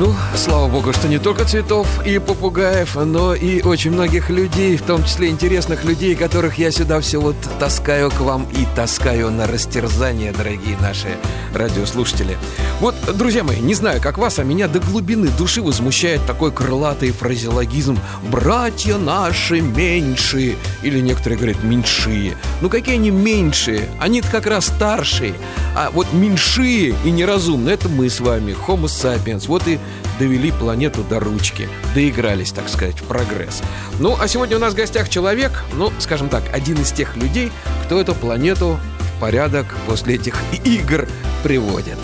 Ну, слава богу, что не только цветов и попугаев, но и очень многих людей, в том числе интересных людей, которых я сюда все вот таскаю к вам и таскаю на растерзание, дорогие наши радиослушатели. Вот, друзья мои, не знаю, как вас, а меня до глубины души возмущает такой крылатый фразеологизм «братья наши меньшие» или некоторые говорят «меньшие». Ну, какие они меньшие? они как раз старшие. А вот меньшие и неразумные – это мы с вами, Homo sapiens. Вот и довели планету до ручки, доигрались, так сказать, в прогресс. Ну, а сегодня у нас в гостях человек, ну, скажем так, один из тех людей, кто эту планету в порядок после этих игр приводит.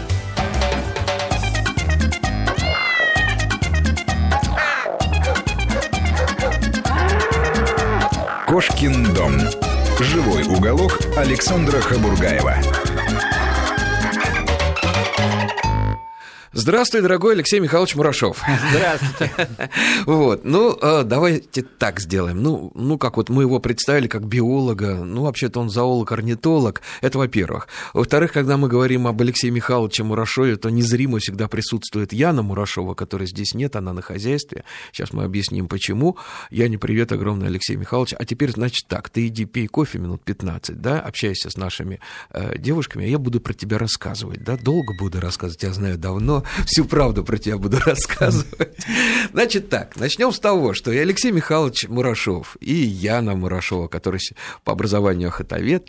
Кошкин дом. Живой уголок Александра Хабургаева. Здравствуй, дорогой Алексей Михайлович Мурашов. Здравствуйте. Вот, ну, а, давайте так сделаем. Ну, ну, как вот мы его представили как биолога, ну, вообще-то он зоолог-орнитолог, это во-первых. Во-вторых, когда мы говорим об Алексее Михайловиче Мурашове, то незримо всегда присутствует Яна Мурашова, которой здесь нет, она на хозяйстве. Сейчас мы объясним, почему. Яне привет огромный, Алексей Михайлович. А теперь, значит, так, ты иди пей кофе минут 15, да, общайся с нашими э, девушками, а я буду про тебя рассказывать, да, долго буду рассказывать, я знаю давно, всю правду про тебя буду рассказывать. Значит так, начнем с того, что и Алексей Михайлович Мурашов, и Яна Мурашова, который по образованию охотовед,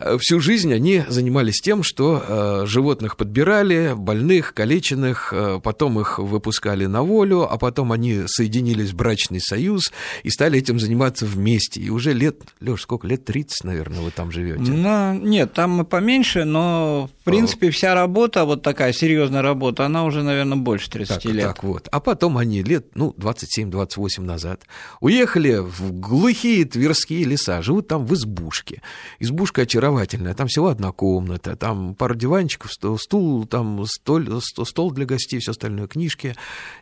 э, всю жизнь они занимались тем, что э, животных подбирали, больных, калеченных, э, потом их выпускали на волю, а потом они соединились в брачный союз и стали этим заниматься вместе. И уже лет, Леш, сколько лет? 30, наверное, вы там живете. Ну, нет, там поменьше, но в принципе вся работа, вот такая серьезная работа, она уже, наверное, больше 30 так, лет. Так вот. А потом они лет, ну, 27-28 назад уехали в глухие тверские леса, живут там в избушке. Избушка очаровательная, там всего одна комната, там пара диванчиков, стул, там стол, стол для гостей, все остальное, книжки.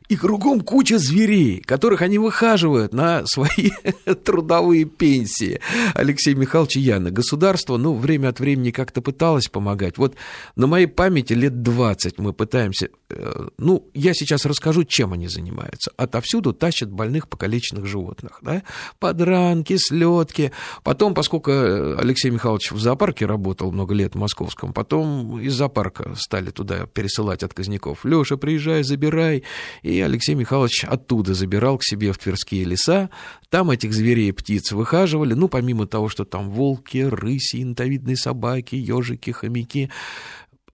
И кругом куча зверей, которых они выхаживают на свои трудовые пенсии. Алексей Михайлович Яна. Государство, ну, время от времени как-то пыталось помогать. Вот на моей памяти лет 20 мы пытаемся Э, ну, я сейчас расскажу, чем они занимаются. Отовсюду тащат больных покалеченных животных, да, подранки, слетки. Потом, поскольку э, Алексей Михайлович в зоопарке работал много лет в московском, потом из зоопарка стали туда пересылать отказников. Леша, приезжай, забирай. И Алексей Михайлович оттуда забирал к себе в Тверские леса. Там этих зверей и птиц выхаживали. Ну, помимо того, что там волки, рыси, янтовидные собаки, ежики, хомяки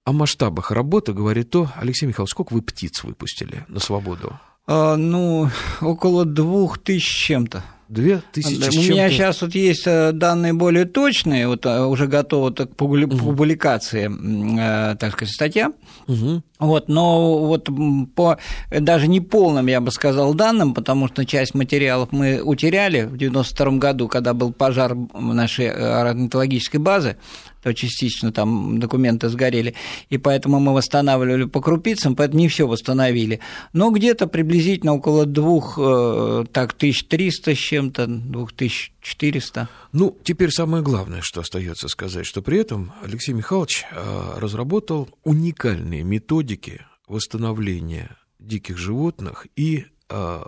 о масштабах работы говорит то, Алексей Михайлович, сколько вы птиц выпустили на свободу? А, ну, около двух тысяч чем-то. Две тысячи У меня сейчас вот есть э, данные более точные, вот э, уже готова к публикации, угу. так сказать, статья. Угу. Вот, но вот по даже не полным, я бы сказал, данным, потому что часть материалов мы утеряли в 92 году, когда был пожар нашей орнитологической базы, то частично там документы сгорели, и поэтому мы восстанавливали по крупицам, поэтому не все восстановили. Но где-то приблизительно около двух, э, так, 1300 с чем-то, 2400. Ну, теперь самое главное, что остается сказать, что при этом Алексей Михайлович э, разработал уникальные методики восстановления диких животных и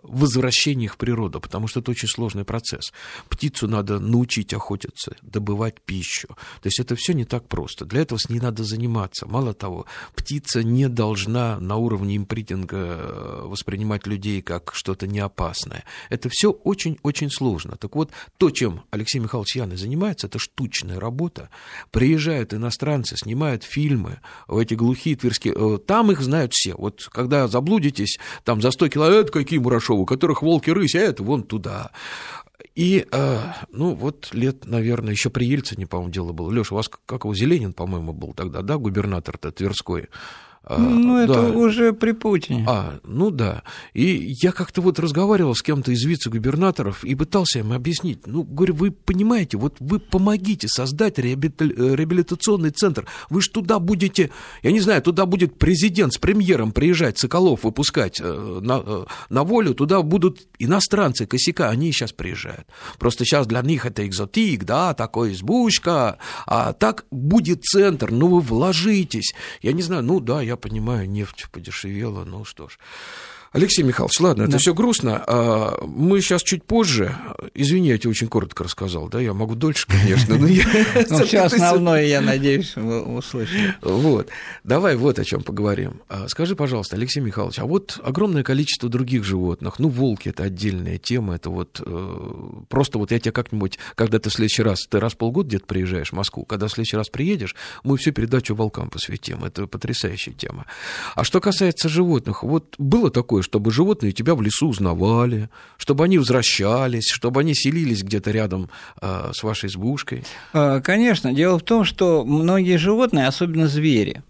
возвращение их в природу, потому что это очень сложный процесс. Птицу надо научить охотиться, добывать пищу. То есть это все не так просто. Для этого с ней надо заниматься. Мало того, птица не должна на уровне импритинга э, воспринимать людей как что-то неопасное. Это все очень-очень сложно. Так вот, то, чем Алексей Михайлович Яны занимается, это штучная работа. Приезжают иностранцы, снимают фильмы в эти глухие тверские... Э, там их знают все. Вот когда заблудитесь, там за 100 километров, Мурашову, у которых волки рысь, а это вон туда. И, э, ну, вот лет, наверное, еще при Ельцине, по-моему, дело было. Леша, у вас, как его, Зеленин, по-моему, был тогда, да, губернатор-то Тверской? А, ну, это да. уже при Путине. А, ну да. И я как-то вот разговаривал с кем-то из вице-губернаторов и пытался им объяснить. Ну, говорю, вы понимаете, вот вы помогите создать реабилитационный центр. Вы же туда будете, я не знаю, туда будет президент с премьером приезжать, Соколов выпускать э, на, э, на волю, туда будут иностранцы, косяка, они сейчас приезжают. Просто сейчас для них это экзотик, да, такой избушка, а так будет центр, ну вы вложитесь. Я не знаю, ну да, я я понимаю, нефть подешевела, ну что ж. Алексей Михайлович, ладно, это все грустно. А мы сейчас чуть позже, извини, я тебе очень коротко рассказал, да, я могу дольше, конечно, но я... Ну, все основное, я надеюсь, вы услышали. Вот, давай вот о чем поговорим. А, скажи, пожалуйста, Алексей Михайлович, а вот огромное количество других животных, ну, волки – это отдельная тема, это вот э, просто вот я тебе как-нибудь, когда ты в следующий раз, ты раз в полгода где-то приезжаешь в Москву, когда в следующий раз приедешь, мы всю передачу волкам посвятим, это потрясающая тема. А что касается животных, вот было такое, чтобы животные тебя в лесу узнавали, чтобы они возвращались, чтобы они селились где-то рядом э, с вашей избушкой? А, конечно. Дело в том, что многие животные, особенно звери,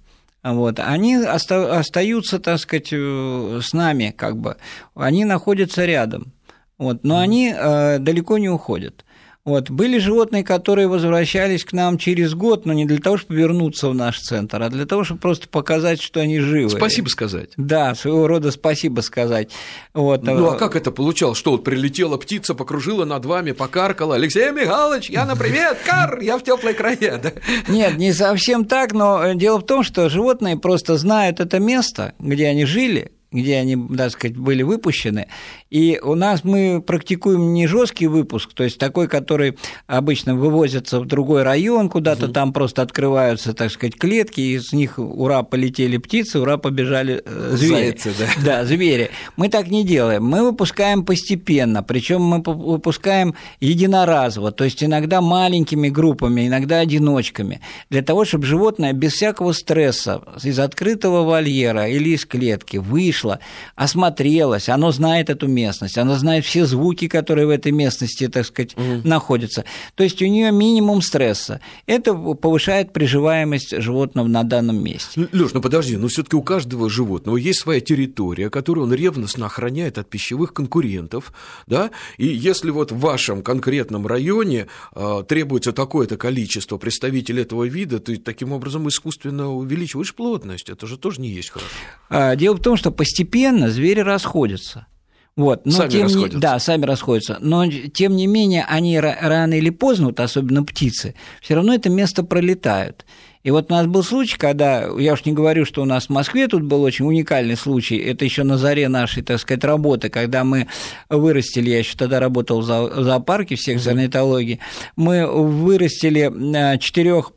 вот, они оста- остаются, так сказать, э, с нами, как бы, они находятся рядом, вот, но они э, далеко не уходят. Вот. Были животные, которые возвращались к нам через год, но не для того, чтобы вернуться в наш центр, а для того, чтобы просто показать, что они живы. Спасибо сказать. Да, своего рода спасибо сказать. Вот. Ну а как это получалось? Что вот прилетела птица, покружила над вами, покаркала. Алексей Михайлович, я на привет, кар, я в теплой крае. Да? Нет, не совсем так, но дело в том, что животные просто знают это место, где они жили, где они, так сказать, были выпущены. И у нас мы практикуем не жесткий выпуск, то есть такой, который обычно вывозится в другой район, куда-то угу. там просто открываются, так сказать, клетки, и из них ура полетели птицы, ура побежали э, звери. Зайцы, да. Да, звери. Мы так не делаем. Мы выпускаем постепенно, причем мы выпускаем единоразово, то есть иногда маленькими группами, иногда одиночками, для того, чтобы животное без всякого стресса из открытого вольера или из клетки вышло, осмотрелось, оно знает эту местность, местность, она знает все звуки, которые в этой местности, так сказать, угу. находятся. То есть у нее минимум стресса. Это повышает приживаемость животного на данном месте. Леш, ну подожди, но все-таки у каждого животного есть своя территория, которую он ревностно охраняет от пищевых конкурентов, да, и если вот в вашем конкретном районе э, требуется такое-то количество представителей этого вида, ты таким образом искусственно увеличиваешь плотность, это же тоже не есть хорошо. А, дело в том, что постепенно звери расходятся. Вот, но сами тем расходятся. Не, да, сами расходятся. Но тем не менее, они рано или поздно, вот особенно птицы, все равно это место пролетают. И вот у нас был случай, когда, я уж не говорю, что у нас в Москве тут был очень уникальный случай, это еще на заре нашей, так сказать, работы, когда мы вырастили, я еще тогда работал в зоопарке в секции орнитологии, мы вырастили э, четырех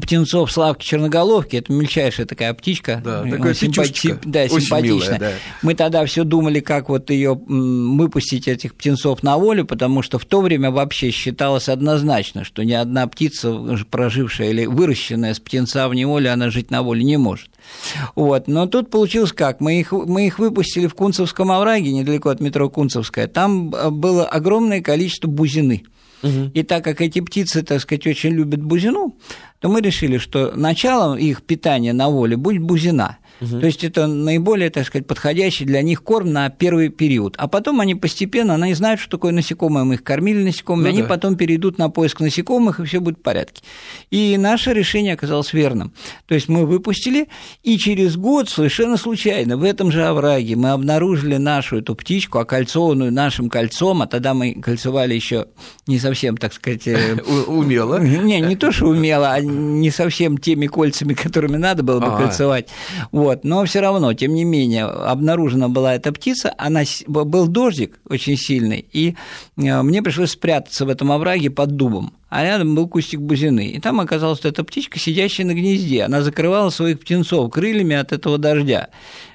птенцов Славки Черноголовки, это мельчайшая такая птичка, да, такая симпати... да, симпатичная. Милая, да. Мы тогда все думали, как вот ее выпустить этих птенцов на волю, потому что в то время вообще считалось однозначно, что ни одна птица, прожившая или выращенная с птенца в неволе, она жить на воле не может. Вот. Но тут получилось как? Мы их, мы их выпустили в Кунцевском овраге, недалеко от метро Кунцевская. Там было огромное количество бузины. И так как эти птицы, так сказать, очень любят бузину, то мы решили, что началом их питания на воле будет бузина. Угу. То есть это наиболее, так сказать, подходящий для них корм на первый период. А потом они постепенно, они знают, что такое насекомое, мы их кормили насекомыми, ну, они да. потом перейдут на поиск насекомых, и все будет в порядке. И наше решение оказалось верным. То есть мы выпустили, и через год совершенно случайно в этом же овраге мы обнаружили нашу эту птичку, окольцованную нашим кольцом, а тогда мы кольцевали еще не совсем, так сказать... Э, умело? Не, не то, что умело, а не совсем теми кольцами, которыми надо было бы кольцевать. Вот. Но все равно, тем не менее, обнаружена была эта птица, она, был дождик очень сильный, и э, мне пришлось спрятаться в этом овраге под дубом а рядом был кустик бузины. И там оказалась эта птичка, сидящая на гнезде. Она закрывала своих птенцов крыльями от этого дождя.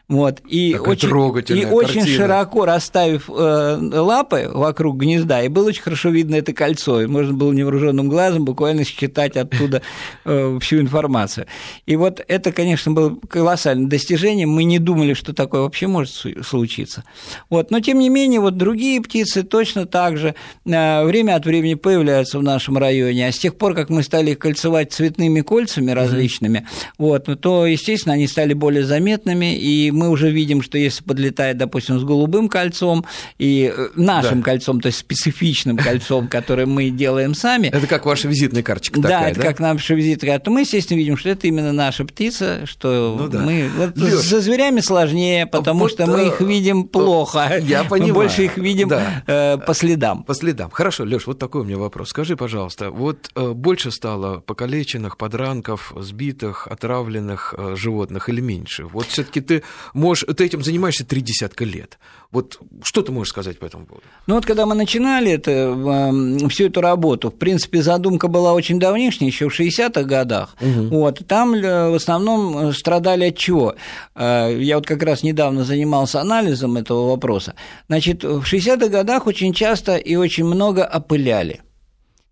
Вот, и Какая очень, и очень широко расставив э, лапы вокруг гнезда, и было очень хорошо видно это кольцо, и можно было невооруженным глазом буквально считать оттуда э, всю информацию. И вот это, конечно, было колоссальное достижение, мы не думали, что такое вообще может случиться. Вот, но тем не менее, вот другие птицы точно так же э, время от времени появляются в нашем районе, а с тех пор, как мы стали их кольцевать цветными кольцами различными, mm-hmm. вот, то, естественно, они стали более заметными, и мы уже видим, что если подлетает, допустим, с голубым кольцом и э, нашим да. кольцом, то есть специфичным кольцом, которое мы делаем сами. Это как ваша визитная карточка такая, да? это как наша визитная карта. Мы, естественно, видим, что это именно наша птица, что ну, да. мы... Вот Лёш, со зверями сложнее, потому вот, что мы их видим плохо. Я понимаю. Мы больше их видим да. э, по следам. По следам. Хорошо, Лёш, вот такой у меня вопрос. Скажи, пожалуйста, вот э, больше стало покалеченных, подранков, сбитых, отравленных э, животных или меньше? Вот все таки ты можешь, ты этим занимаешься три десятка лет. Вот что ты можешь сказать по этому поводу? Ну вот когда мы начинали это, эм, всю эту работу, в принципе, задумка была очень давнишняя, еще в 60-х годах. Угу. Вот, там в основном страдали от чего? Э, я вот как раз недавно занимался анализом этого вопроса. Значит, в 60-х годах очень часто и очень много опыляли.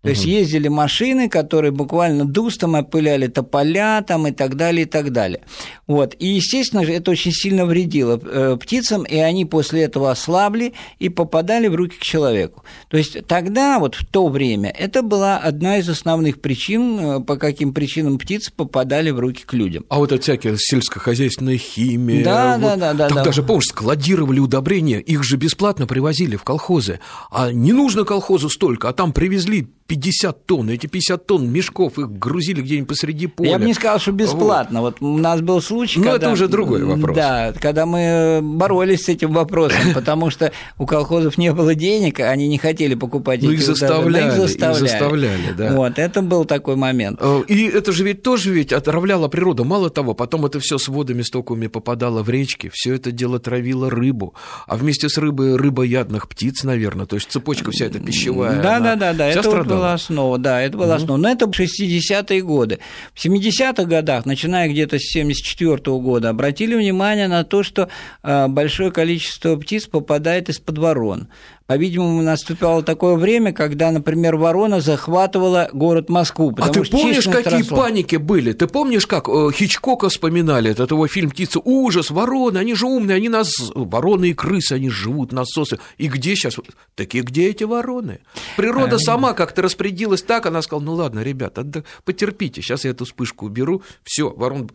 То есть ездили машины, которые буквально дустом опыляли тополя там и так далее, и так далее. Вот. И, естественно, это очень сильно вредило э, птицам, и они после этого ослабли и попадали в руки к человеку. То есть тогда, вот в то время, это была одна из основных причин, э, по каким причинам птицы попадали в руки к людям. А вот это всякие сельскохозяйственная химия. Да, вот, да, да, да. Тогда да. же, помнишь, складировали удобрения, их же бесплатно привозили в колхозы. А не нужно колхозу столько, а там привезли 50 тонн. Эти 50 тонн мешков их грузили где-нибудь посреди поля. Я бы не сказал, что бесплатно. Вот, вот у нас был случай, Но когда... это уже другой вопрос. Да, когда мы боролись с этим вопросом, потому что у колхозов не было денег, они не хотели покупать ну, эти их заставляли, их заставляли. Их заставляли, да. Вот, это был такой момент. Э, и это же ведь тоже ведь отравляло природу. Мало того, потом это все с водами стоковыми попадало в речки, все это дело травило рыбу, а вместе с рыбой рыбоядных птиц, наверное, то есть цепочка вся эта пищевая. Да, да, да, да, это вот была основа, да, это была основа. Но это 60-е годы. В 70-х годах, начиная где-то с 74 -го года, обратили внимание на то, что а, большое количество птиц попадает из-под ворон. По-видимому, наступало такое время, когда, например, ворона захватывала город Москву. А ты помнишь, какие росла. паники были? Ты помнишь, как э, Хичкока вспоминали, это его фильм «Птица»? Ужас, вороны, они же умные, они нас... Вороны и крысы, они живут, насосы. И где сейчас? Такие, где эти вороны? Природа а... сама как-то распорядилась так, она сказала, ну ладно, ребята, потерпите, сейчас я эту вспышку уберу, все, ворон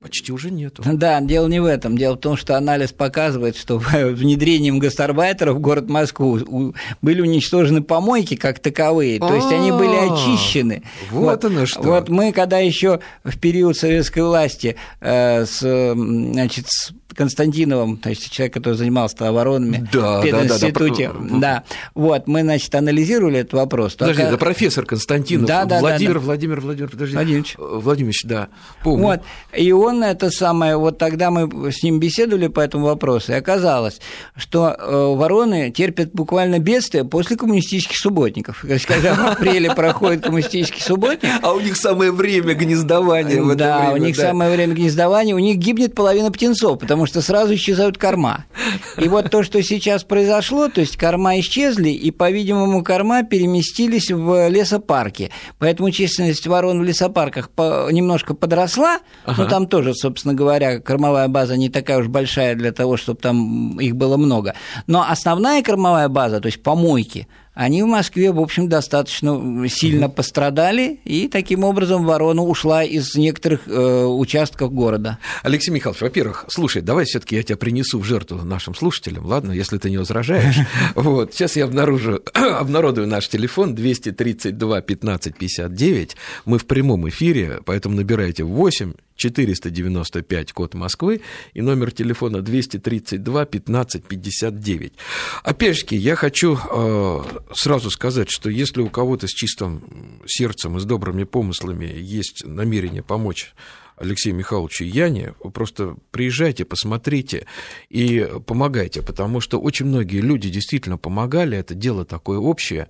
Почти уже нету. Да, дело не в этом. Дело в том, что анализ показывает, что внедрением гастарбайтеров в город Москву были уничтожены помойки как таковые. То есть они были а, очищены. Вот оно что. Вот мы, когда еще в период советской власти э, с, значит, с Константиновым, то есть человек, который занимался оборонами да, в пединституте. Да, да, да. да. Вот, мы, значит, анализировали этот вопрос. Подожди, Только... это профессор Константинов. Да, да, Владимир, да, да. Владимир, Владимир, подожди. Владимирович. Владимирович, да, помню. Вот, и он это самое, вот тогда мы с ним беседовали по этому вопросу, и оказалось, что э, вороны терпят буквально бедствие после коммунистических субботников. То есть, когда в апреле проходит коммунистический субботник... А у них самое время гнездования в это Да, у них самое время гнездования, у них гибнет половина птенцов, потому что сразу исчезают корма. И вот то, что сейчас произошло, то есть корма исчезли, и, по-видимому, корма переместились в лесопарки. Поэтому численность ворон в лесопарках немножко подросла, ага. но там тоже, собственно говоря, кормовая база не такая уж большая для того, чтобы там их было много. Но основная кормовая база, то есть помойки, они в Москве, в общем, достаточно сильно пострадали, и таким образом ворона ушла из некоторых э, участков города. Алексей Михайлович, во-первых, слушай, давай все таки я тебя принесу в жертву нашим слушателям, ладно, если ты не возражаешь. Вот, сейчас я обнаружу, обнародую наш телефон 232 15 59. Мы в прямом эфире, поэтому набирайте 8 495 код Москвы и номер телефона 232 15 59. Опять же, я хочу э, сразу сказать, что если у кого-то с чистым сердцем и с добрыми помыслами есть намерение помочь Алексею Михайловичу Яне, просто приезжайте, посмотрите и помогайте, потому что очень многие люди действительно помогали, это дело такое общее.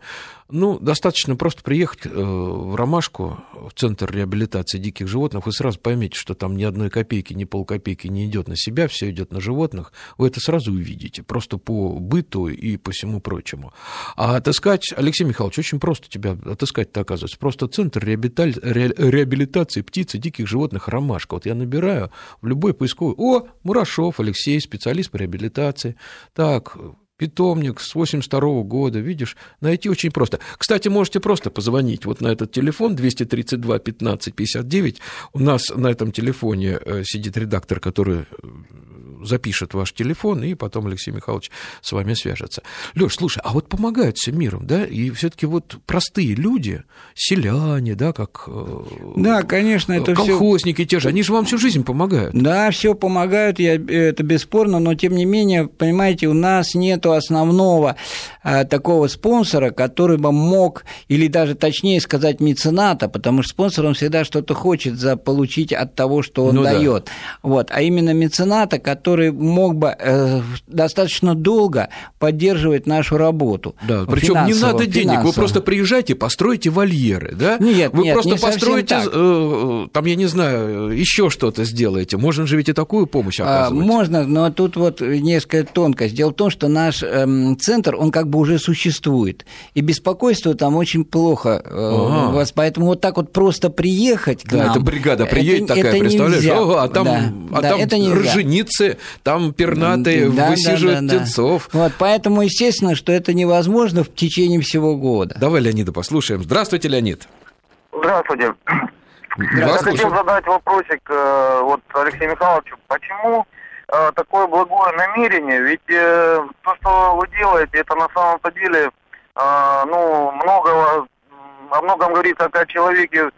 Ну, достаточно просто приехать э, в Ромашку, в Центр реабилитации диких животных, вы сразу поймете, что там ни одной копейки, ни полкопейки не идет на себя, все идет на животных. Вы это сразу увидите, просто по быту и по всему прочему. А отыскать, Алексей Михайлович, очень просто тебя отыскать-то оказывается. Просто Центр реабилитации птиц и диких животных Ромашка. Вот я набираю в любой поисковой, о, Мурашов Алексей, специалист по реабилитации. Так, питомник с 82 года, видишь, найти очень просто. Кстати, можете просто позвонить вот на этот телефон 232 15 59. У нас на этом телефоне э, сидит редактор, который э, запишет ваш телефон, и потом Алексей Михайлович с вами свяжется. Леш, слушай, а вот помогают всем миром, да, и все-таки вот простые люди, селяне, да, как э, да, конечно, это колхозники всё... те же, они же вам всю жизнь помогают. Да, все помогают, я, это бесспорно, но тем не менее, понимаете, у нас нет основного э, такого спонсора, который бы мог, или даже точнее сказать, мецената, потому что спонсор, он всегда что-то хочет за получить от того, что он ну, дает. Да. Вот, а именно мецената, который мог бы э, достаточно долго поддерживать нашу работу. Да, причем не надо денег, вы просто приезжайте, постройте вольеры, да? Нет, вы нет, просто не построите, э, э, там, я не знаю, еще что-то сделаете. Можно же ведь и такую помощь а, оказывать. Можно, но тут вот несколько тонкость. Дело в том, что наш эм, центр, он как бы уже существует, и беспокойство там очень плохо э, ага. у вас, поэтому вот так вот просто приехать к да, нам... это бригада приедет это, такая, это представляешь? Нельзя. О, а там, да, а да, там это там пернатые да, высиживают да, да, птенцов. Вот, поэтому, естественно, что это невозможно в течение всего года. Давай Леонида послушаем. Здравствуйте, Леонид. Здравствуйте. Я хотел задать вопросик э, вот Алексею Михайловичу. Почему э, такое благое намерение? Ведь э, то, что вы делаете, это на самом-то деле ну, много, о многом говорит как о человеке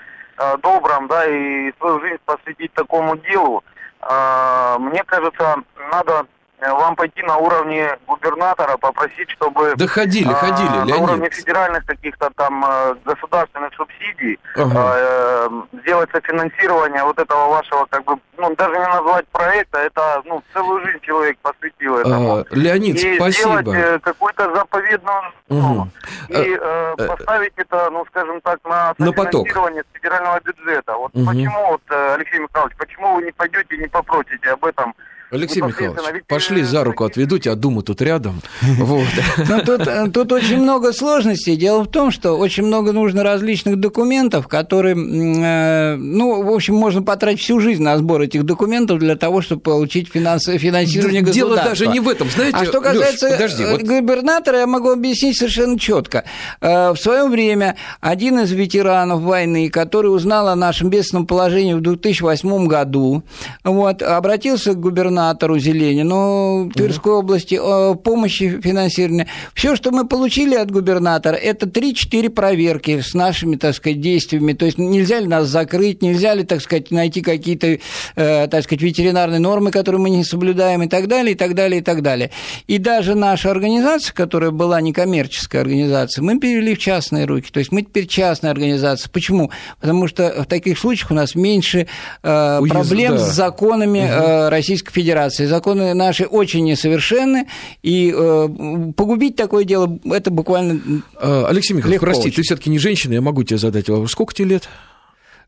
добром, да, и свою жизнь посвятить такому делу. Мне кажется, надо вам пойти на уровне губернатора, попросить, чтобы... Да ходили, а, ходили, На Леонид. уровне федеральных каких-то там э, государственных субсидий ага. э, сделать софинансирование вот этого вашего, как бы, ну, даже не назвать проекта, это, ну, целую жизнь человек посвятил этому. А, Леонид, и спасибо. сделать э, какую-то заповедную... Угу. И э, поставить это, ну, скажем так, на софинансирование на федерального бюджета. Вот угу. почему, вот, Алексей Михайлович, почему вы не пойдете и не попросите об этом Алексей Михайлович, пошли за руку, отведу тебя, думаю, тут рядом. Вот. Ну, тут, тут очень много сложностей. Дело в том, что очень много нужно различных документов, которые, э, ну, в общем, можно потратить всю жизнь на сбор этих документов для того, чтобы получить финанс, финансирование да, государства. Дело даже не в этом, знаете. А что касается Лёш, подожди, вот... губернатора, я могу объяснить совершенно четко. Э, в свое время один из ветеранов войны, который узнал о нашем бедственном положении в 2008 году, вот, обратился к губернатору губернатору Зеленину Тверской угу. области помощи финансирования. Все, что мы получили от губернатора, это 3-4 проверки с нашими, так сказать, действиями. То есть нельзя ли нас закрыть, нельзя ли, так сказать, найти какие-то, э, так сказать, ветеринарные нормы, которые мы не соблюдаем и так далее, и так далее, и так далее. И даже наша организация, которая была некоммерческая организация, мы перевели в частные руки. То есть мы теперь частная организация. Почему? Потому что в таких случаях у нас меньше э, Уезд, проблем да. с законами угу. э, Российской Федерации Федерации. Законы наши очень несовершенны, и э, погубить такое дело – это буквально а, Алексей Михайлович, прости, очень. ты все таки не женщина, я могу тебе задать вопрос. Сколько тебе лет?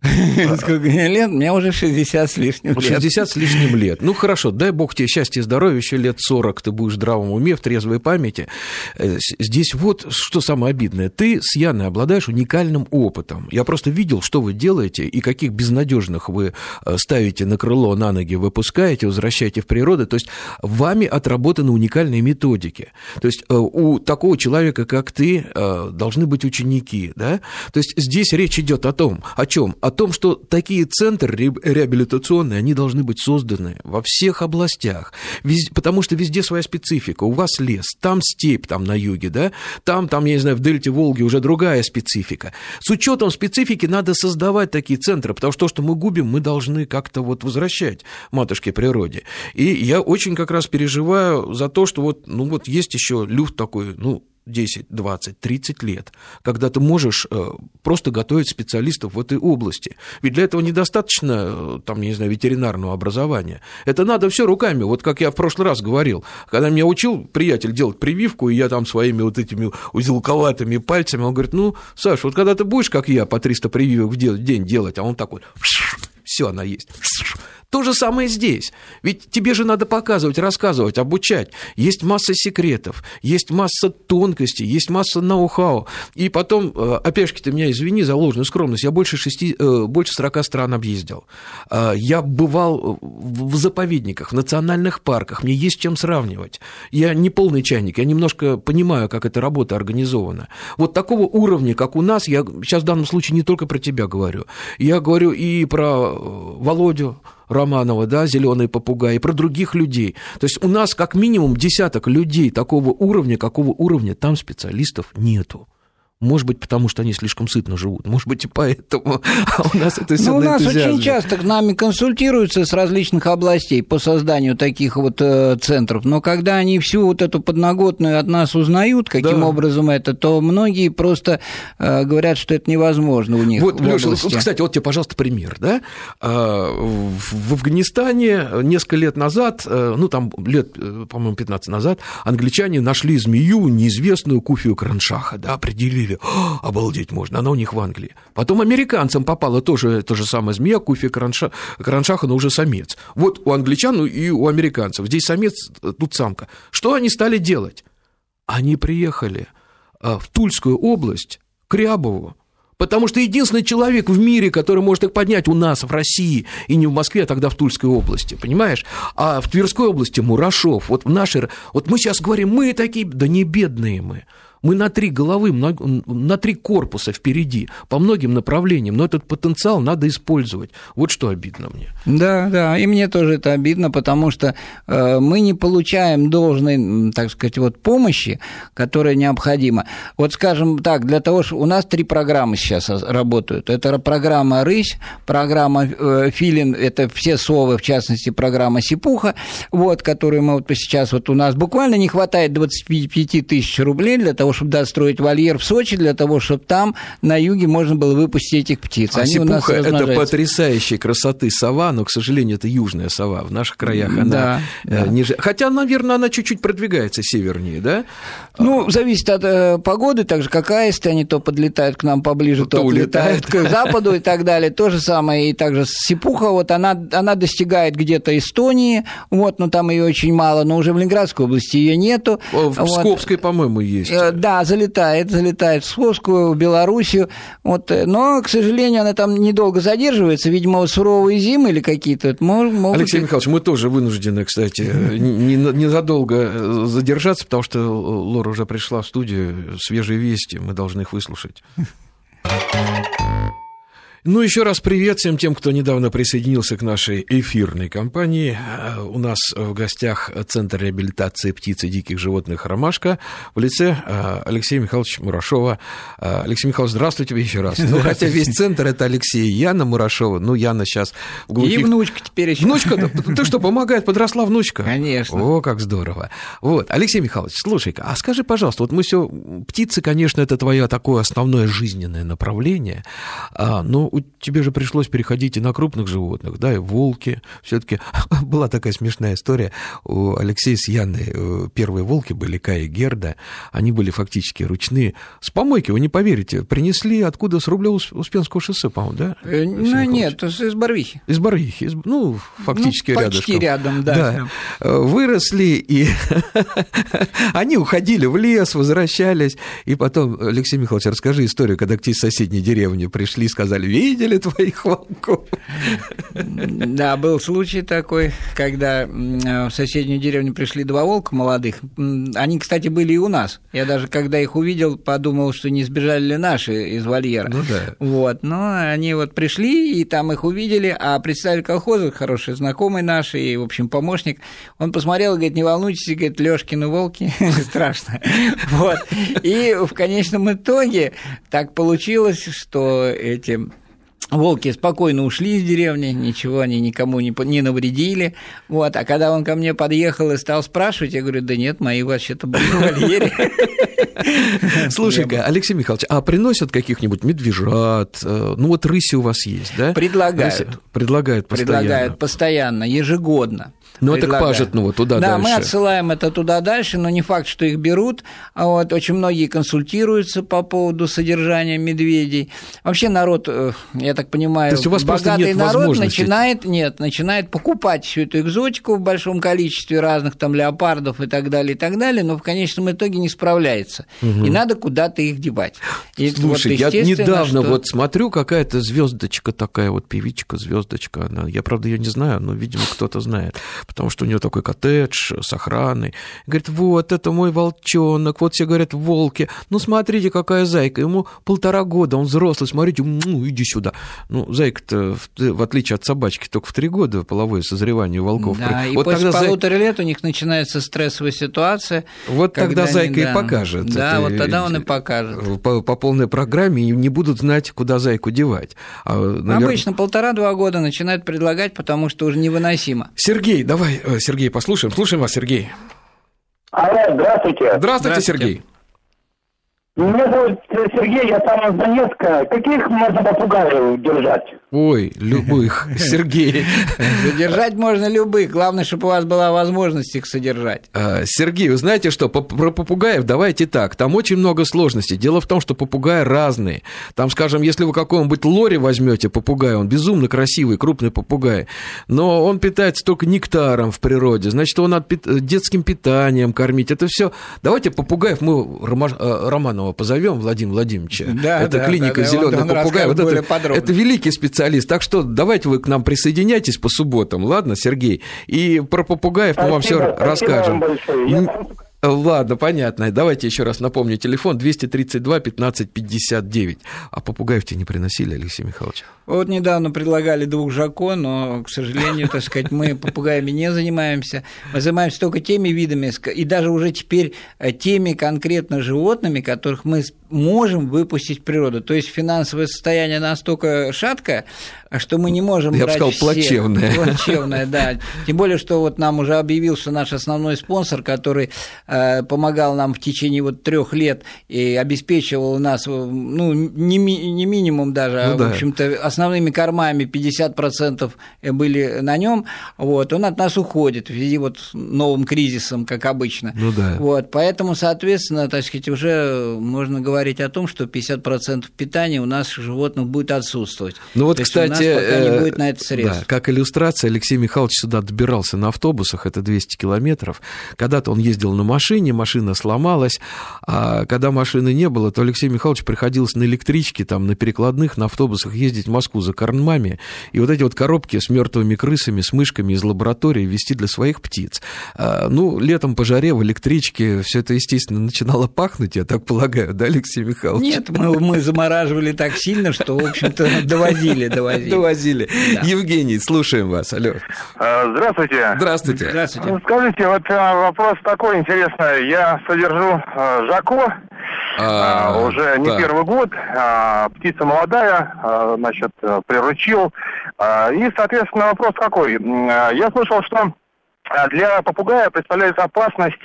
Сколько мне лет? Мне уже 60 с лишним лет. 60 с лишним лет. Ну, хорошо, дай бог тебе счастья и здоровья, еще лет 40 ты будешь в здравом уме, в трезвой памяти. Э, здесь вот что самое обидное. Ты с Яной обладаешь уникальным опытом. Я просто видел, что вы делаете и каких безнадежных вы э, ставите на крыло, на ноги, выпускаете, возвращаете в природу. То есть вами отработаны уникальные методики. То есть э, у такого человека, как ты, должны быть ученики. Да? То есть здесь речь идет о том, о чем? О том, что такие центры реабилитационные, они должны быть созданы во всех областях, потому что везде своя специфика. У вас лес, там степь, там на юге, да, там, там, я не знаю, в дельте Волги уже другая специфика. С учетом специфики надо создавать такие центры, потому что то, что мы губим, мы должны как-то вот возвращать матушке природе. И я очень как раз переживаю за то, что вот, ну вот есть еще люфт такой, ну, 10, 20, 30 лет, когда ты можешь э, просто готовить специалистов в этой области. Ведь для этого недостаточно, э, там, не знаю, ветеринарного образования. Это надо все руками. Вот как я в прошлый раз говорил, когда меня учил приятель делать прививку, и я там своими вот этими узелковатыми пальцами, он говорит, ну, Саш, вот когда ты будешь, как я, по 300 прививок в день делать, а он такой, все, она есть то же самое здесь. Ведь тебе же надо показывать, рассказывать, обучать. Есть масса секретов, есть масса тонкостей, есть масса ноу-хау. И потом, э, опять же, ты меня извини за ложную скромность, я больше, шести, э, больше 40 стран объездил. Э, я бывал в заповедниках, в национальных парках, мне есть чем сравнивать. Я не полный чайник, я немножко понимаю, как эта работа организована. Вот такого уровня, как у нас, я сейчас в данном случае не только про тебя говорю, я говорю и про Володю, Романова, да, «Зеленый попугай», и про других людей. То есть у нас как минимум десяток людей такого уровня, какого уровня там специалистов нету. Может быть, потому что они слишком сытно живут. Может быть, и поэтому. А у нас это все ну, на У нас энтузиазме. очень часто к нами консультируются с различных областей по созданию таких вот э, центров. Но когда они всю вот эту подноготную от нас узнают, каким Да. образом это, то многие просто э, говорят, что это невозможно у них. Вот, Леша, вот, кстати, вот тебе, пожалуйста, пример, да? А, В в Афганистане несколько лет назад, э, ну, там лет, э, по-моему, 15 назад, англичане нашли змею, неизвестную Куфию Краншаха, да, определили, «А, обалдеть можно, она у них в Англии. Потом американцам попала тоже та же самая змея, Куфия Кранша, Краншаха, но уже самец. Вот у англичан и у американцев. Здесь самец, тут самка. Что они стали делать? Они приехали а, в Тульскую область, к Рябову, Потому что единственный человек в мире, который может их поднять у нас, в России, и не в Москве, а тогда в Тульской области, понимаешь? А в Тверской области Мурашов. Вот в нашей... Вот мы сейчас говорим, мы такие... Да не бедные мы. Мы на три головы, на три корпуса впереди, по многим направлениям, но этот потенциал надо использовать. Вот что обидно мне. Да, да, и мне тоже это обидно, потому что э, мы не получаем должной, так сказать, вот помощи, которая необходима. Вот, скажем так, для того, что у нас три программы сейчас работают. Это программа «Рысь», программа э, «Филин», это все совы, в частности, программа «Сипуха», вот, которую мы вот сейчас, вот у нас буквально не хватает 25 тысяч рублей для того, чтобы достроить вольер в Сочи, для того, чтобы там на юге можно было выпустить этих птиц. А Они сипуха – это потрясающей красоты сова, но, к сожалению, это южная сова. В наших краях она Да, э, да. ниже. Хотя, наверное, она чуть-чуть продвигается севернее, да? Ну, зависит от э, погоды, так же как аисты, они то подлетают к нам поближе, то, То улетают. к западу и так далее. То же самое и также сипуха, вот она, она достигает где-то Эстонии, вот, но там ее очень мало, но уже в Ленинградской области ее нету. В Вот. Псковской, по-моему, есть. Да, залетает, залетает в Псковскую, в Белоруссию, вот, э, но, к сожалению, она там недолго задерживается, видимо, суровые зимы или какие-то, могут... Алексей Михайлович, мы тоже вынуждены, кстати, не- незадолго э, задержаться, потому что Лора уже пришла в студию, свежие вести, мы должны их выслушать. Ну, еще раз привет всем тем, кто недавно присоединился к нашей эфирной компании. Э, У нас в гостях Центр реабилитации птиц и диких животных «Ромашка» в лице э, Алексея Михайловича Мурашова. Э, Алексей Михайлович, здравствуйте еще раз. Ну, хотя весь центр – это Алексей и Яна Мурашова. Ну, Яна сейчас в И глухих внучка теперь еще. Внучка, ты- что, помогает, подросла внучка? Конечно. О, как здорово. Вот, Алексей Михайлович, слушай-ка, а скажи, пожалуйста, вот мы все, птицы, конечно, это твое такое основное жизненное направление, а, но у тебе же пришлось переходить и на крупных животных, да, и волки, все-таки была такая смешная история, у Алексея с Яной э, первые волки были Кая и Герда, они были фактически ручные, с помойки, вы не поверите, принесли откуда, с Рублево-Успенского шоссе, по-моему, да? Э, Ну, нет, из Барвихи. Из Барвихи, из- ну, фактически Ну, рядышком. почти рядом, да. Э, Выросли, и они уходили в лес, возвращались. И потом, Алексей Михайлович, расскажи историю, когда к тебе из соседней деревни пришли и сказали, видели твоих волков? Да, был случай такой, когда в соседнюю деревню пришли два волка молодых. Они, кстати, были и у нас. Я даже, когда их увидел, подумал, что не сбежали ли наши из вольера. Ну да. Вот, но они вот пришли, и там их увидели, а представитель колхоза, хороший знакомый наш, и, в общем, помощник, он посмотрел и говорит, не волнуйтесь, говорит, Лёшкины волки, страшно. Вот. И в конечном итоге так получилось, что эти Волки спокойно ушли из деревни, ничего они никому не, не навредили. Вот. А когда он ко мне подъехал и стал спрашивать, я говорю, да нет, мои вообще-то были в вольере. Слушай-ка, Алексей Михайлович, а приносят каких-нибудь медвежат? Э, Ну, вот рыси у вас есть, да? Предлагают. Предлагают постоянно. Предлагают постоянно, ежегодно. Ну, это к. Пажетному, туда да, дальше. мы отсылаем это туда дальше, но не факт, что их берут. А Вот, очень многие консультируются по поводу содержания медведей. Вообще народ, э, я так понимаю, То есть у вас богатый нет народ начинает, нет, начинает покупать всю эту экзотику в большом количестве разных там леопардов и так далее, и так далее, но в конечном итоге не справляется. И надо куда-то их девать. И Слушай, вот, я недавно что- вот смотрю, какая-то звездочка такая, вот певичка, звездочка, она, я правда ее не знаю, но, видимо, кто-то знает. Потому что у него такой коттедж с охраной. Говорит, вот, это мой волчонок, вот все говорят, волки, ну, смотрите, какая зайка, ему полтора года, он взрослый, смотрите, ну, иди сюда. Ну, зайка-то, в отличие от собачки, только в три года половое созревание волков. Да, и вот после тогда полутора зай... лет у них начинается стрессовая ситуация. Вот тогда они, зайка да, и покажет. Да, это, вот тогда он и покажет. По, по полной программе и не будут знать, куда зайку девать. А, навер... Обычно полтора-два года начинают предлагать, потому что уже невыносимо. Сергей, давай, э, Сергей, послушаем. Слушаем вас, Сергей. Алло, здравствуйте. Здравствуйте, здравствуйте. Сергей. Меня зовут Сергей, я сам из Донецка. Каких можно попугаев держать? Ой, любых, Сергей. Содержать можно любых, главное, чтобы у вас была возможность их содержать. А, Сергей, вы знаете что, про попугаев давайте так, там очень много сложностей. Дело в том, что попугаи разные. Там, скажем, если вы какого-нибудь лори возьмете попугая, он безумно красивый, крупный попугай, но он питается только нектаром в природе, значит, его надо детским питанием кормить. Это все. Давайте попугаев мы э, Романова позовем, Владимира Владимировича. Да, это да, клиника да, зеленый попугай. Вот это, это великий специалист. Так что давайте вы к нам присоединяйтесь по субботам, ладно, Сергей? И про попугаев мы вам все расскажем. Вам Ладно, понятно. Давайте еще раз напомню. Телефон 232 15 59. А попугаев тебе не приносили, Алексей Михайлович? Вот недавно предлагали двух жако, но, к сожалению, так сказать, мы попугаями не занимаемся. Мы занимаемся только теми видами, и даже уже теперь э, теми конкретно животными, которых мы можем выпустить природу. То есть финансовое состояние настолько шаткое, что мы не можем Я бы сказал, всех. плачевное. Плачевное, да. Тем более, что вот нам уже объявил, что наш основной спонсор, который э, помогал нам в течение вот трех лет и обеспечивал нас, ну, не, ми, не минимум даже, а, ну, а, да. в общем-то, основными кормами 50% были на нем, вот, он от нас уходит в связи вот новым кризисом, как обычно. Ну да. Вот, поэтому, соответственно, так сказать, уже можно говорить о том, что 50% питания у нас животных будет отсутствовать. Ну вот, То кстати, пока не э, будет на это средств. Да, как иллюстрация, Алексей Михайлович сюда добирался на автобусах, это 200 километров. Когда-то он ездил на машине, машина сломалась, а когда машины не было, то Алексей Михайлович приходилось на электричке, там, на перекладных, на автобусах ездить в Москву за кормами, и вот эти вот коробки с мертвыми крысами, с мышками из лаборатории вести для своих птиц. А, ну, летом по жаре в электричке все это, естественно, начинало пахнуть, я так полагаю, да, Алексей Михайлович? Нет, мы, мы замораживали так сильно, что, в общем-то, довозили, довозили довозили. Да. Евгений, слушаем вас. Алло. А, здравствуйте. Здравствуйте. Здравствуйте. Ну, скажите, вот а, вопрос такой интересный. Я содержу а, Жако, а, уже не да. первый год, птица молодая, значит, приручил. И, соответственно, вопрос какой. Я слышал, что для попугая представляется опасность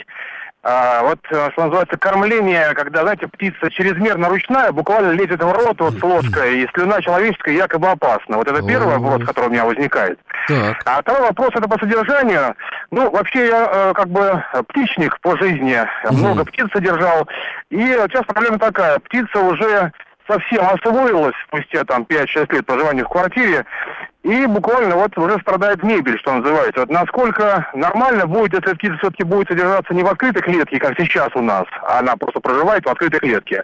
а, вот, э, что называется, кормление, когда, знаете, птица чрезмерно ручная, буквально лезет в рот вот с ложкой, и слюна человеческая якобы опасна. Вот это первый вопрос, который у меня возникает. Так. А второй вопрос, это по содержанию. Ну, вообще, я э, как бы птичник по жизни, много птиц содержал, и сейчас проблема такая, птица уже совсем освоилась спустя там 5-6 лет проживания в квартире, и буквально вот уже страдает мебель, что называется. Вот насколько нормально будет, если птица все-таки будет содержаться не в открытой клетке, как сейчас у нас, а она просто проживает в открытой клетке,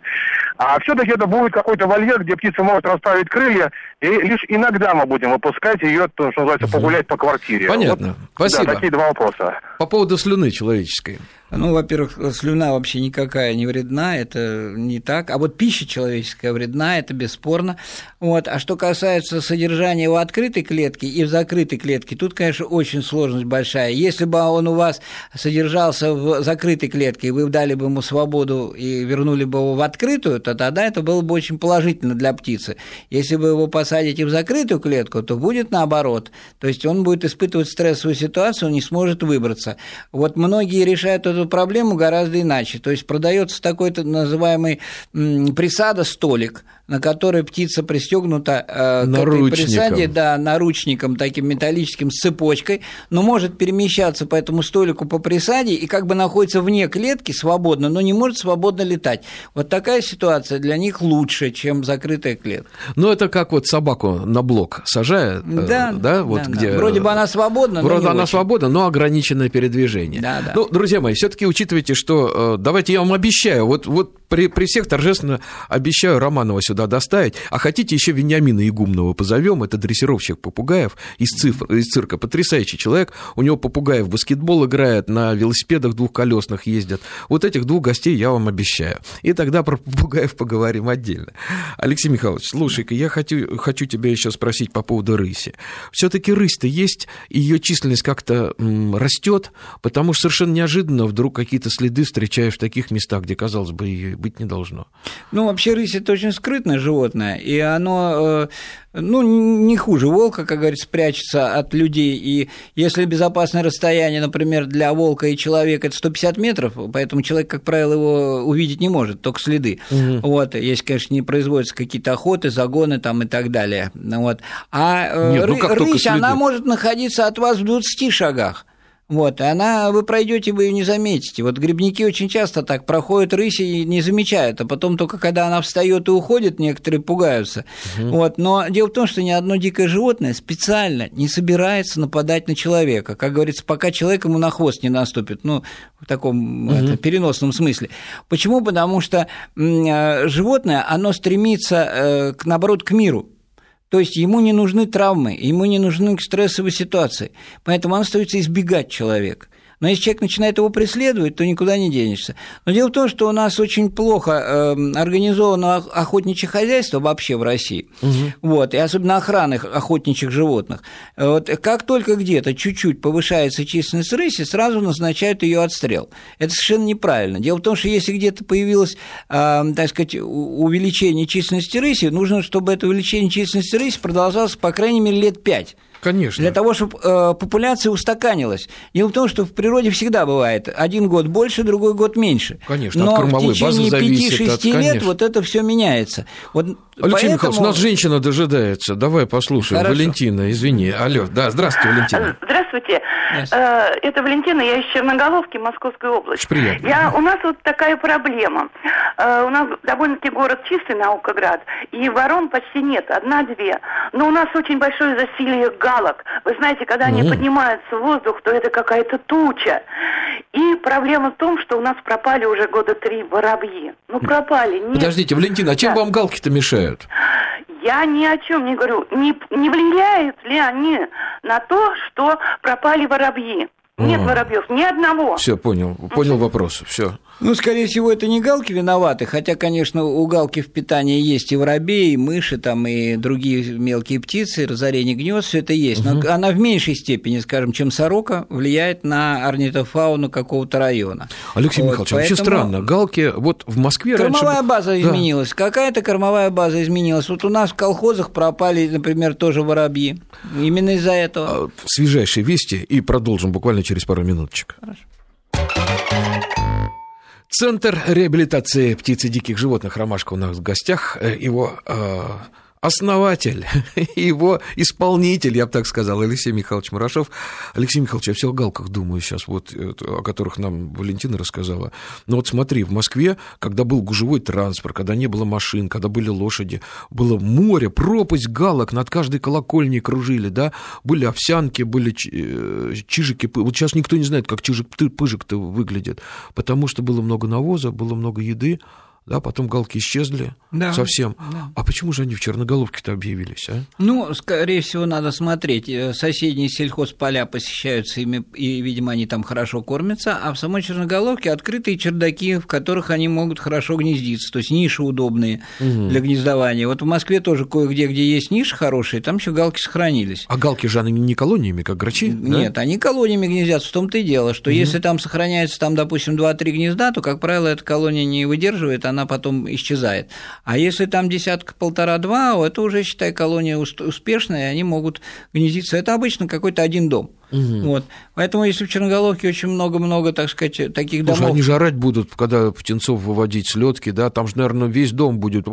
а все-таки это будет какой-то вольер, где птица может расставить крылья, и лишь иногда мы будем выпускать ее, что называется, погулять по квартире. Понятно. Вот, Спасибо. Да, такие два вопроса. По поводу слюны человеческой. Ну, во-первых, слюна вообще никакая не вредна, это не так. А вот пища человеческая вредна, это бесспорно. Вот. А что касается содержания в открытой клетке и в закрытой клетке, тут, конечно, очень сложность большая. Если бы он у вас содержался в закрытой клетке, и вы дали бы ему свободу и вернули бы его в открытую, то тогда это было бы очень положительно для птицы. Если вы его посадите в закрытую клетку, то будет наоборот. То есть он будет испытывать стрессовую ситуацию, он не сможет выбраться. Вот многие решают эту проблему гораздо иначе. То есть продается такой-то называемый присада столик, на которой птица пристегнута э, к этой присаде, да, наручником таким металлическим с цепочкой, но может перемещаться по этому столику по присаде и как бы находится вне клетки свободно, но не может свободно летать. Вот такая ситуация для них лучше, чем закрытая клетка. Ну, это как вот собаку на блок сажают, э, да, да, вот да, где... Да. Вроде бы она свободна, Вроде но она очень. свободна, но ограниченное передвижение. Да, да. Ну, друзья мои, все таки учитывайте, что... Э, давайте я вам обещаю, вот, вот при, при всех торжественно обещаю Романова сюда доставить. А хотите, еще Вениамина Игумного позовем, это дрессировщик попугаев из, цифр, из цирка, потрясающий человек. У него попугаи в баскетбол играет, на велосипедах двухколесных ездят. Вот этих двух гостей я вам обещаю. И тогда про попугаев поговорим отдельно. Алексей Михайлович, слушай-ка, я хочу, хочу тебя еще спросить по поводу рыси. Все-таки рысь-то есть, ее численность как-то растет, потому что совершенно неожиданно вдруг какие-то следы встречаешь в таких местах, где, казалось бы, ее быть не должно. Ну, вообще рысь это очень скрытное животное, и оно э, ну, не хуже волка, как говорится, прячется от людей. И если безопасное расстояние, например, для волка и человека это 150 метров, поэтому человек, как правило, его увидеть не может, только следы. Угу. Вот, если, конечно, не производятся какие-то охоты, загоны там и так далее. Вот. А э, Нет, ну, рысь, она может находиться от вас в 20 шагах. Вот, и она, вы пройдете, вы ее не заметите. Вот грибники очень часто так проходят рыси и не замечают, а потом только когда она встает и уходит, некоторые пугаются. Угу. Вот, но дело в том, что ни одно дикое животное специально не собирается нападать на человека. Как говорится, пока человек ему на хвост не наступит, ну, в таком угу. это, переносном смысле. Почему? Потому что э, животное, оно стремится, э, наоборот, к миру. То есть ему не нужны травмы, ему не нужны стрессовые ситуации. Поэтому он остается избегать человека. Но если человек начинает его преследовать, то никуда не денешься. Но дело в том, что у нас очень плохо э, организовано охотничье хозяйство вообще в России. Угу. Вот, и особенно охраны охотничьих животных. Вот, как только где-то чуть-чуть повышается численность рыси, сразу назначают ее отстрел. Это совершенно неправильно. Дело в том, что если где-то появилось, э, так сказать, увеличение численности рыси, нужно, чтобы это увеличение численности рыси продолжалось по крайней мере лет пять. Конечно. Для того, чтобы э, популяция устаканилась. Дело в том, что в природе всегда бывает один год больше, другой год меньше. Конечно, Но от кормовой в течение 5-6 лет вот это все меняется. Вот Алексей поэтому... Михайлович, у нас женщина дожидается. Давай послушаем. Хорошо. Валентина, извини. Алло, да, здравствуйте, Валентина. Здравствуйте. Yes. Это Валентина, я из Черноголовки, Московской области. приятно. Я, у нас вот такая проблема. Э, у нас довольно-таки город чистый, Наукоград, и ворон почти нет, одна-две. Но у нас очень большое засилие галок. Вы знаете, когда они mm. поднимаются в воздух, то это какая-то туча. И проблема в том, что у нас пропали уже года три воробьи. Ну, пропали. Нет. Подождите, Валентина, а чем да. вам галки-то мешают? Я ни о чем не говорю. Не, не влияют ли они на то, что пропали воробьи? Нет а. воробьев, ни одного. Все, понял, понял вопрос, все. Ну, скорее всего, это не галки виноваты, хотя, конечно, у галки в питании есть и воробей, и мыши, там, и другие мелкие птицы, разорение гнезд, все это есть. Но угу. она в меньшей степени, скажем, чем сорока, влияет на орнитофауну какого-то района. Алексей вот, Михайлович, поэтому... вообще странно. Галки вот в Москве Кормовая раньше... база изменилась. Да. Какая-то кормовая база изменилась. Вот у нас в колхозах пропали, например, тоже воробьи. Именно из-за этого. А, свежайшие вести и продолжим буквально через пару минуточек. Хорошо. Центр реабилитации птиц и диких животных «Ромашка» у нас в гостях. Э, его э, основатель, его исполнитель, я бы так сказал, Алексей Михайлович Мурашов. Алексей Михайлович, я все о галках думаю сейчас, вот, о которых нам Валентина рассказала. Но вот смотри, в Москве, когда был гужевой транспорт, когда не было машин, когда были лошади, было море, пропасть галок, над каждой колокольней кружили, да, были овсянки, были э, чижики. Вот сейчас никто не знает, как чижик-пыжик-то выглядит, потому что было много навоза, было много еды, да, потом галки исчезли да, совсем. Да. А почему же они в Черноголовке-то объявились, а? Ну, скорее всего, надо смотреть. Э, соседние сельхозполя посещаются ими, и, видимо, они там хорошо кормятся, а в самой Черноголовке открытые чердаки, в которых они могут хорошо гнездиться, то есть ниши удобные угу. для гнездования. Вот в Москве тоже кое-где, где есть ниши хорошие, там еще галки сохранились. А галки же они не колониями, как грачи? Нет, да? они колониями гнездятся, в том-то и дело, что угу. если там сохраняется, там, допустим, 2-3 гнезда, то, как правило, эта колония не выдерживает, она потом исчезает. А если там десятка полтора-два, это уже, считай, колония успешная, и они могут гнездиться. Это обычно какой-то один дом. Угу. Вот. Поэтому, если в Черноголовке очень много-много, так сказать, таких домов... Слушай, они же орать будут, когда птенцов выводить с лётки, да, там же, наверное, весь дом будет...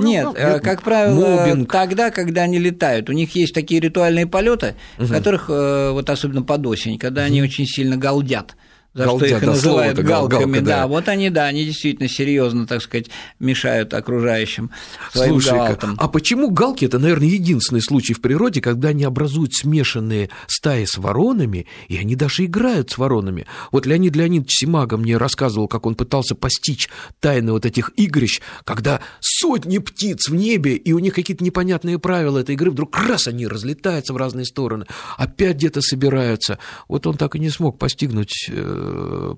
Нет, э, как правило, Мобинг. тогда, когда они летают. У них есть такие ритуальные полеты, угу. в которых, э, вот особенно под осень, когда угу. они очень сильно галдят за Галдя, что их да, называют галками, галка, да. да. Вот они, да, они действительно серьезно, так сказать, мешают окружающим своим Слушай, галкам. А почему галки это, наверное, единственный случай в природе, когда они образуют смешанные стаи с воронами, и они даже играют с воронами? Вот Леонид Леонидович Симага мне рассказывал, как он пытался постичь тайны вот этих игрищ, когда сотни птиц в небе, и у них какие-то непонятные правила этой игры, вдруг раз они разлетаются в разные стороны, опять где-то собираются. Вот он так и не смог постигнуть э,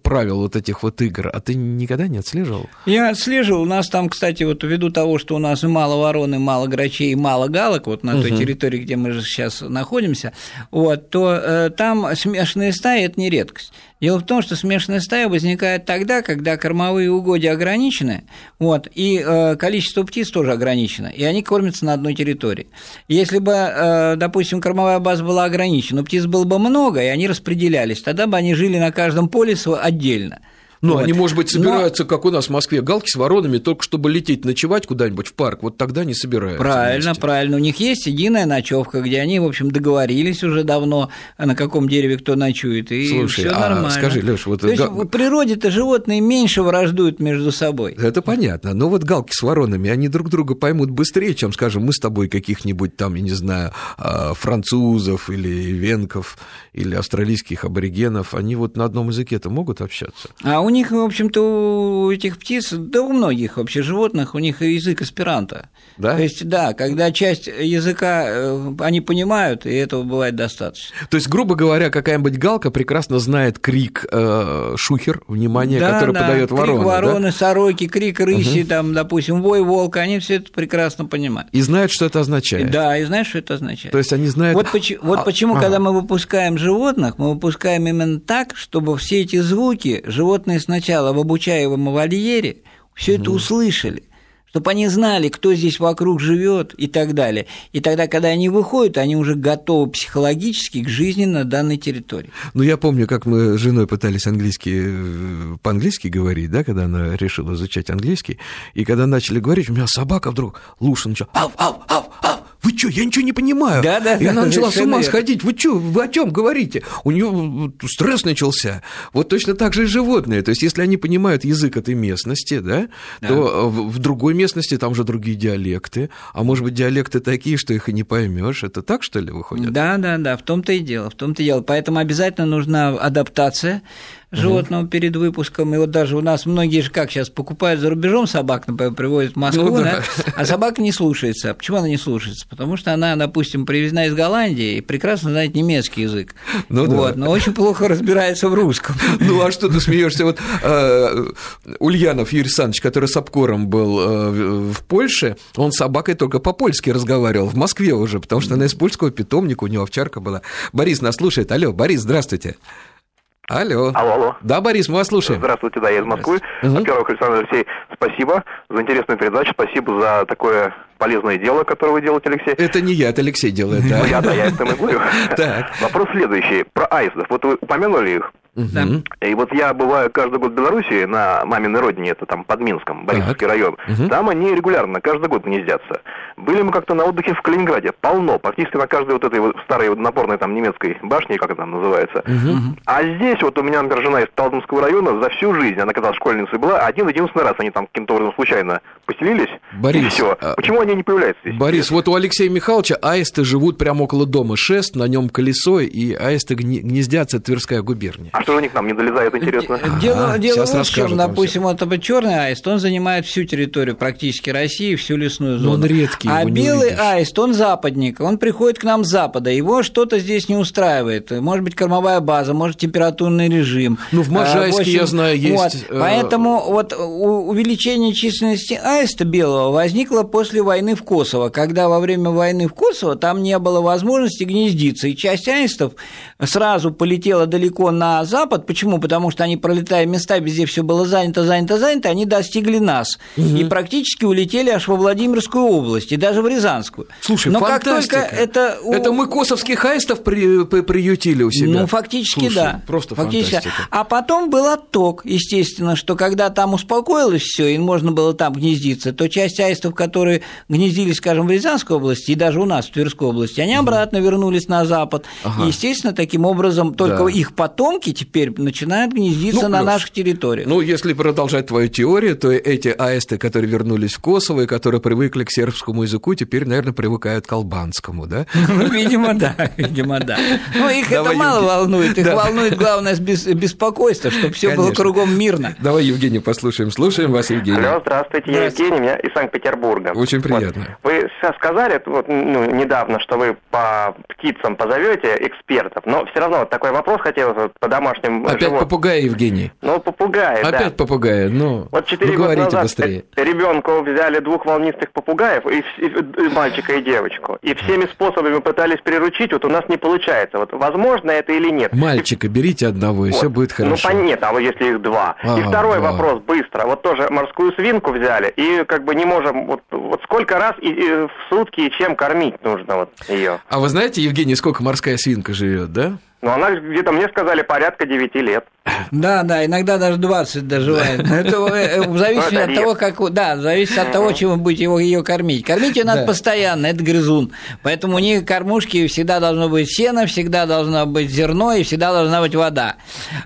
правил вот этих вот игр, а ты никогда не отслеживал? Я отслеживал. У нас там, кстати, вот ввиду того, что у нас мало вороны, мало грачей, мало галок, вот на угу. той территории, где мы же сейчас находимся, вот, то э, там смешанные стаи – это не редкость. Дело в том, что смешанная стая возникает тогда, когда кормовые угодья ограничены, вот, и э, количество птиц тоже ограничено, и они кормятся на одной территории. Если бы, э, допустим, кормовая база была ограничена, но птиц было бы много, и они распределялись, тогда бы они жили на каждом поле отдельно. Ну, вот. они, может быть, собираются, Но... как у нас в Москве, галки с воронами, только чтобы лететь ночевать куда-нибудь в парк, вот тогда не собираются. Правильно, вместе. правильно. У них есть единая ночевка, где они, в общем, договорились уже давно, на каком дереве кто ночует, и Слушай, все а нормально. скажи, Леш, вот... То есть в природе-то животные меньше враждуют между собой. Это понятно, но вот галки с воронами, они друг друга поймут быстрее, чем, скажем, мы с тобой каких-нибудь там, я не знаю, а, французов или венков или австралийских аборигенов, они вот на одном языке-то могут общаться? А у них, в общем-то, у этих птиц, да у многих вообще животных, у них язык аспиранта. Да? То есть, да, когда часть языка э, они понимают, и этого бывает достаточно. То есть, грубо говоря, какая-нибудь галка прекрасно знает крик э, шухер, внимание, да, который да, подает ворона. Крик вороны, да? сороки, крик рыси, угу. там, допустим, вой волка, они все это прекрасно понимают. И знают, что это означает. Да, и знают, что это означает. То есть они знают. Вот, поч- вот а, почему, ага. когда мы выпускаем животных, мы выпускаем именно так, чтобы все эти звуки животные сначала в обучаемом вольере все угу. это услышали чтобы они знали, кто здесь вокруг живет и так далее. И тогда, когда они выходят, они уже готовы психологически к жизни на данной территории. Ну, я помню, как мы с женой пытались английский, э, по-английски говорить, да, когда она решила изучать английский, и когда начали говорить, у меня собака вдруг луша начала, ав, ав, ав, ав, вы что, я ничего не понимаю. Да, да, и она начала с ума сходить. Вы что, вы о чем говорите? У нее стресс начался. Вот точно так же и животные. То есть, если они понимают язык этой местности, да, да. то в другой местности там же другие диалекты. А может быть, диалекты такие, что их и не поймешь. Это так, что ли, выходит? Да, да, да, в том-то и дело, в том-то и дело. Поэтому обязательно нужна адаптация животного угу. перед выпуском. И вот даже у нас многие же как сейчас покупают за рубежом собак, например, привозят в Москву, ну, да. Да, а собака не слушается. Почему она не слушается? Потому что она, допустим, привезена из Голландии и прекрасно знает немецкий язык. Ну, вот, да. но очень плохо разбирается в русском. Ну а что ты смеешься? Вот э, Ульянов Юрий Александрович, который с обкором был э, в Польше, он с собакой только по-польски разговаривал, в Москве уже, потому что она из польского питомника, у него овчарка была. Борис нас слушает. Алло, Борис, здравствуйте. Алло. Алло, алло. Да, Борис, мы вас слушаем. Здравствуйте, да, я из Москвы. Во-первых, Александр Алексей, спасибо за интересную передачу, спасибо за такое полезное дело, которое вы делаете, Алексей. Это не я, это Алексей делает, да. Ну, я, да, я это и говорю. Вопрос следующий, про аистов. Вот вы упомянули их, да. И вот я бываю каждый год в Беларуси, на маминой родине, это там под Минском, Борисовский так. район. Угу. Там они регулярно, каждый год гнездятся. Были мы как-то на отдыхе в Калининграде, полно, практически на каждой вот этой вот старой напорной там немецкой башне, как это там называется. Угу. А здесь вот у меня, например, жена из Талдомского района за всю жизнь, она когда школьницей была, один-единственный раз они там каким-то образом случайно поселились, Борис, и все. А... Почему они не появляются здесь? Борис, вот у Алексея Михайловича аисты живут прямо около дома, шест, на нем колесо, и аисты гнездятся, Тверская губерния. А что у них там не долезает, интересно? Дело, а, дело в чем, допустим, вот черный аист, он занимает всю территорию практически России, всю лесную зону. Но он редкий, А белый аист, он западник, он приходит к нам с запада, его что-то здесь не устраивает. Может быть, кормовая база, может, температурный режим. Ну, в Можайске, а, в общем, я знаю, есть... Вот, э, поэтому вот увеличение численности аиста белого возникло после войны в Косово, когда во время войны в Косово там не было возможности гнездиться, и часть аистов сразу полетела далеко на запад, Почему? Потому что они, пролетая места, везде все было занято, занято, занято, они достигли нас угу. и практически улетели аж во Владимирскую область и даже в Рязанскую. Слушай, Но фантастика. как только это... Это мы косовских аистов при, при, приютили у себя. Ну, фактически, Слушай, да. Просто фактически. фантастика. А потом был отток, естественно, что когда там успокоилось все и можно было там гнездиться, то часть аистов, которые гнездились, скажем, в Рязанской области и даже у нас в Тверской области, они обратно вернулись на запад. Ага. И, естественно, таким образом только да. их потомки теперь начинают гнездиться ну, на наших территориях. Ну, если продолжать твою теорию, то эти аисты, которые вернулись в Косово и которые привыкли к сербскому языку, теперь, наверное, привыкают к албанскому, да? Ну, видимо, да, видимо, да. Ну, их это мало волнует, их волнует главное беспокойство, чтобы все было кругом мирно. Давай, Евгений, послушаем. Слушаем вас, Евгений. Алло, здравствуйте, я Евгений, меня из Санкт-Петербурга. Очень приятно. Вы сейчас сказали вот, ну, недавно, что вы по птицам позовете экспертов, но все равно вот такой вопрос хотелось вот, по домашним Опять животным. попугай, Евгений. Ну, попугай, Опять да. попугай, ну, Вот четыре года назад быстрее. ребенку взяли двух волнистых попугаев, и, и, и мальчика и девочку, и всеми способами пытались приручить, вот у нас не получается. Вот возможно это или нет? Мальчика берите одного, и вот. все будет ну, хорошо. Ну, нет, а вот если их два. А, и второй два. вопрос, быстро. Вот тоже морскую свинку взяли, и как бы не можем, вот, вот сколько раз и, и в сутки и чем кормить нужно вот ее. А вы знаете, Евгений, сколько морская свинка живет, да? Ну, она где-то, мне сказали, порядка 9 лет. Да, да, иногда даже 20 доживает. Это э, э, зависит от того, как... Да, зависит от того, чем вы будете его, ее кормить. Кормить ее надо постоянно, это грызун. Поэтому у них кормушки всегда должно быть сено, всегда должно быть зерно и всегда должна быть вода.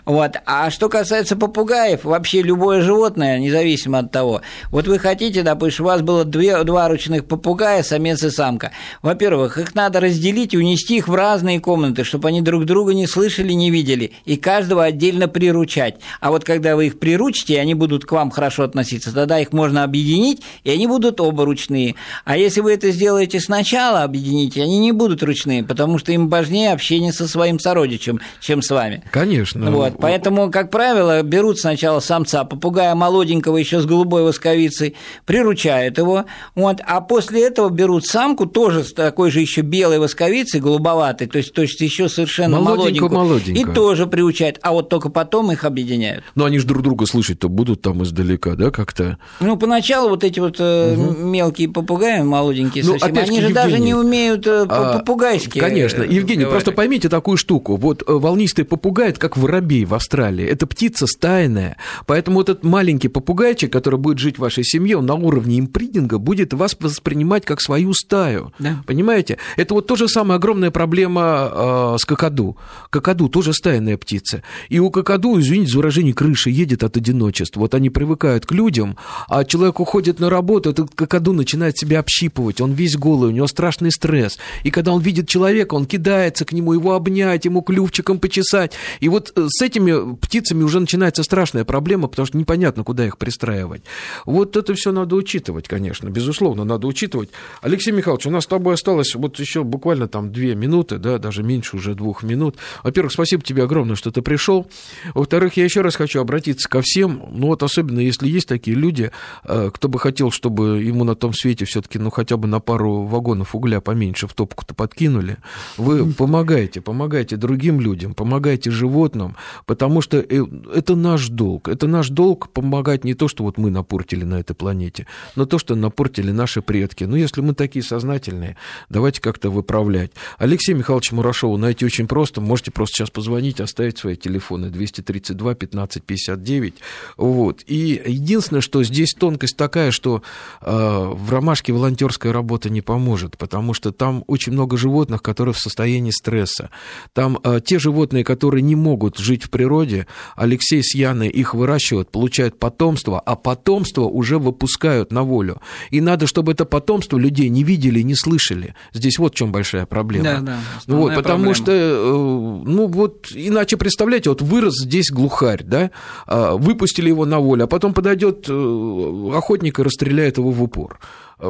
Вот. А что касается попугаев, вообще любое животное, независимо от того, вот вы хотите, допустим, у вас было две, два ручных попугая, самец и самка. Во-первых, их надо разделить и унести их в разные комнаты, чтобы они друг друга не слышали, не видели, и каждого отдельно приручать. А вот когда вы их приручите, и они будут к вам хорошо относиться, тогда их можно объединить, и они будут оба ручные. А если вы это сделаете сначала, объедините, они не будут ручные, потому что им важнее общение со своим сородичем, чем с вами. Конечно. Вот, поэтому, как правило, берут сначала самца, попугая молоденького еще с голубой восковицей, приручают его, вот, а после этого берут самку тоже с такой же еще белой восковицей, голубоватой, то есть, то есть еще совершенно молоденькую, молоденькую. И тоже приучают, а вот только потом их объединяют. Но они же друг друга слышать-то будут там издалека, да, как-то? Ну, поначалу вот эти вот угу. мелкие попугаи, молоденькие ну, совсем, они же Евгений, даже не умеют э, а, попугайские Конечно. Евгений, говорить. просто поймите такую штуку. Вот э, волнистый попугай – это как воробей в Австралии. Это птица стайная. Поэтому вот этот маленький попугайчик, который будет жить в вашей семье, он на уровне импринтинга будет вас воспринимать как свою стаю. Да. Понимаете? Это вот то же самое огромная проблема э, с какаду. Какаду тоже стайная птица. И у какаду, извините за выражение, крыша едет от одиночества. Вот они привыкают к людям, а человек уходит на работу, этот какаду начинает себя общипывать, он весь голый, у него страшный стресс. И когда он видит человека, он кидается к нему, его обнять, ему клювчиком почесать. И вот э, с этими птицами уже начинается страшная проблема, потому что непонятно, куда их пристраивать. Вот это все надо учитывать, конечно, безусловно, надо учитывать. Алексей Михайлович, у нас с тобой осталось вот еще буквально там две минуты, да, даже меньше уже двух минут. Во-первых, спасибо тебе огромное, что ты пришел. Во-вторых, я еще раз хочу обратиться ко всем, ну вот особенно если есть такие люди, э, кто бы хотел, чтобы ему на том свете все-таки, ну хотя бы на пару вагонов угля поменьше в топку-то подкинули, вы помогаете, помогаете другим людям, помогаете животным, потому что э, это наш долг. Это наш долг помогать не то, что вот мы напортили на этой планете, но то, что напортили наши предки. Ну, если мы такие сознательные, давайте как-то выправлять. Алексей Михайлович Мурашова найти очень просто. Можете просто сейчас позвонить, оставить свои телефоны 232 15 59. Вот. И единственное, что здесь тонкость такая, что э, в ромашке волонтерская работа не поможет, потому что там очень много животных, которые в состоянии стресса. Там э, те животные, которые не могут жить в природе, Алексей с Яной их выращивают, получают потомство, а потомство уже выпускают на волю. И надо, чтобы это потомство людей не видели, не слышали. Здесь вот в чем большая проблема. Да, да, вот, потому проблема. что э, ну вот иначе представляете, вот вырос здесь глухарь, да, а, выпустили его на волю, а потом подойдет э, охотник и расстреляет его в упор.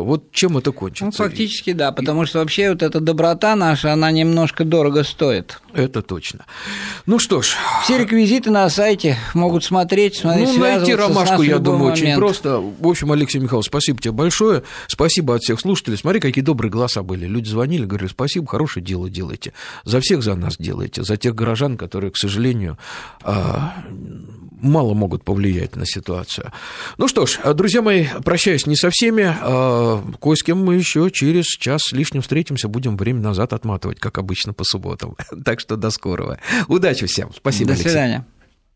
Вот чем это кончится? Ну, фактически, да, потому что вообще вот эта доброта наша, она немножко дорого стоит. Это точно. Ну что ж. Все реквизиты на сайте могут смотреть, смотреть, Ну, найти ромашку, я думаю, момент. очень просто. В общем, Алексей Михайлович, спасибо тебе большое. Спасибо от всех слушателей. Смотри, какие добрые голоса были. Люди звонили, говорили, спасибо, хорошее дело делаете. За всех за нас делаете, за тех горожан, которые, к сожалению, а, мало могут повлиять на ситуацию. Ну что ж, друзья мои, прощаюсь не со всеми. А, кое с кем мы еще через час с лишним встретимся. Будем время назад отматывать, как обычно, по субботам. Так что до скорого. Удачи всем. Спасибо, До Алексей. свидания.